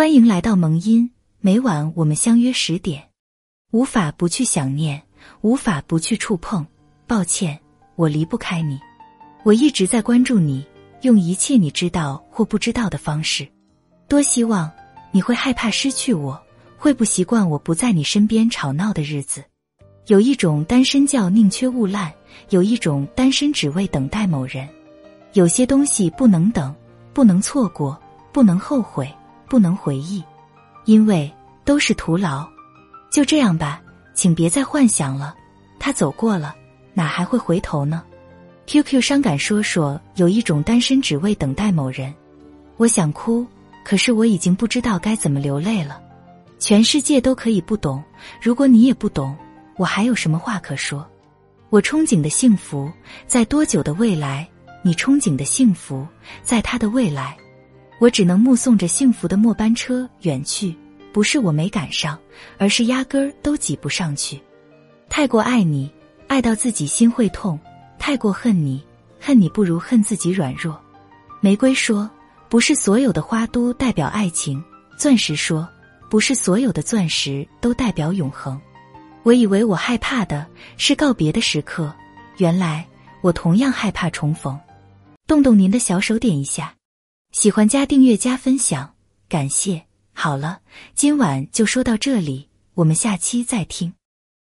欢迎来到萌音，每晚我们相约十点。无法不去想念，无法不去触碰。抱歉，我离不开你。我一直在关注你，用一切你知道或不知道的方式。多希望你会害怕失去我，会不习惯我不在你身边吵闹的日子。有一种单身叫宁缺毋滥，有一种单身只为等待某人。有些东西不能等，不能错过，不能后悔。不能回忆，因为都是徒劳。就这样吧，请别再幻想了。他走过了，哪还会回头呢？QQ 伤感说说，有一种单身只为等待某人。我想哭，可是我已经不知道该怎么流泪了。全世界都可以不懂，如果你也不懂，我还有什么话可说？我憧憬的幸福，在多久的未来？你憧憬的幸福，在他的未来。我只能目送着幸福的末班车远去，不是我没赶上，而是压根儿都挤不上去。太过爱你，爱到自己心会痛；太过恨你，恨你不如恨自己软弱。玫瑰说：“不是所有的花都代表爱情。”钻石说：“不是所有的钻石都代表永恒。”我以为我害怕的是告别的时刻，原来我同样害怕重逢。动动您的小手，点一下。喜欢加订阅加分享，感谢。好了，今晚就说到这里，我们下期再听。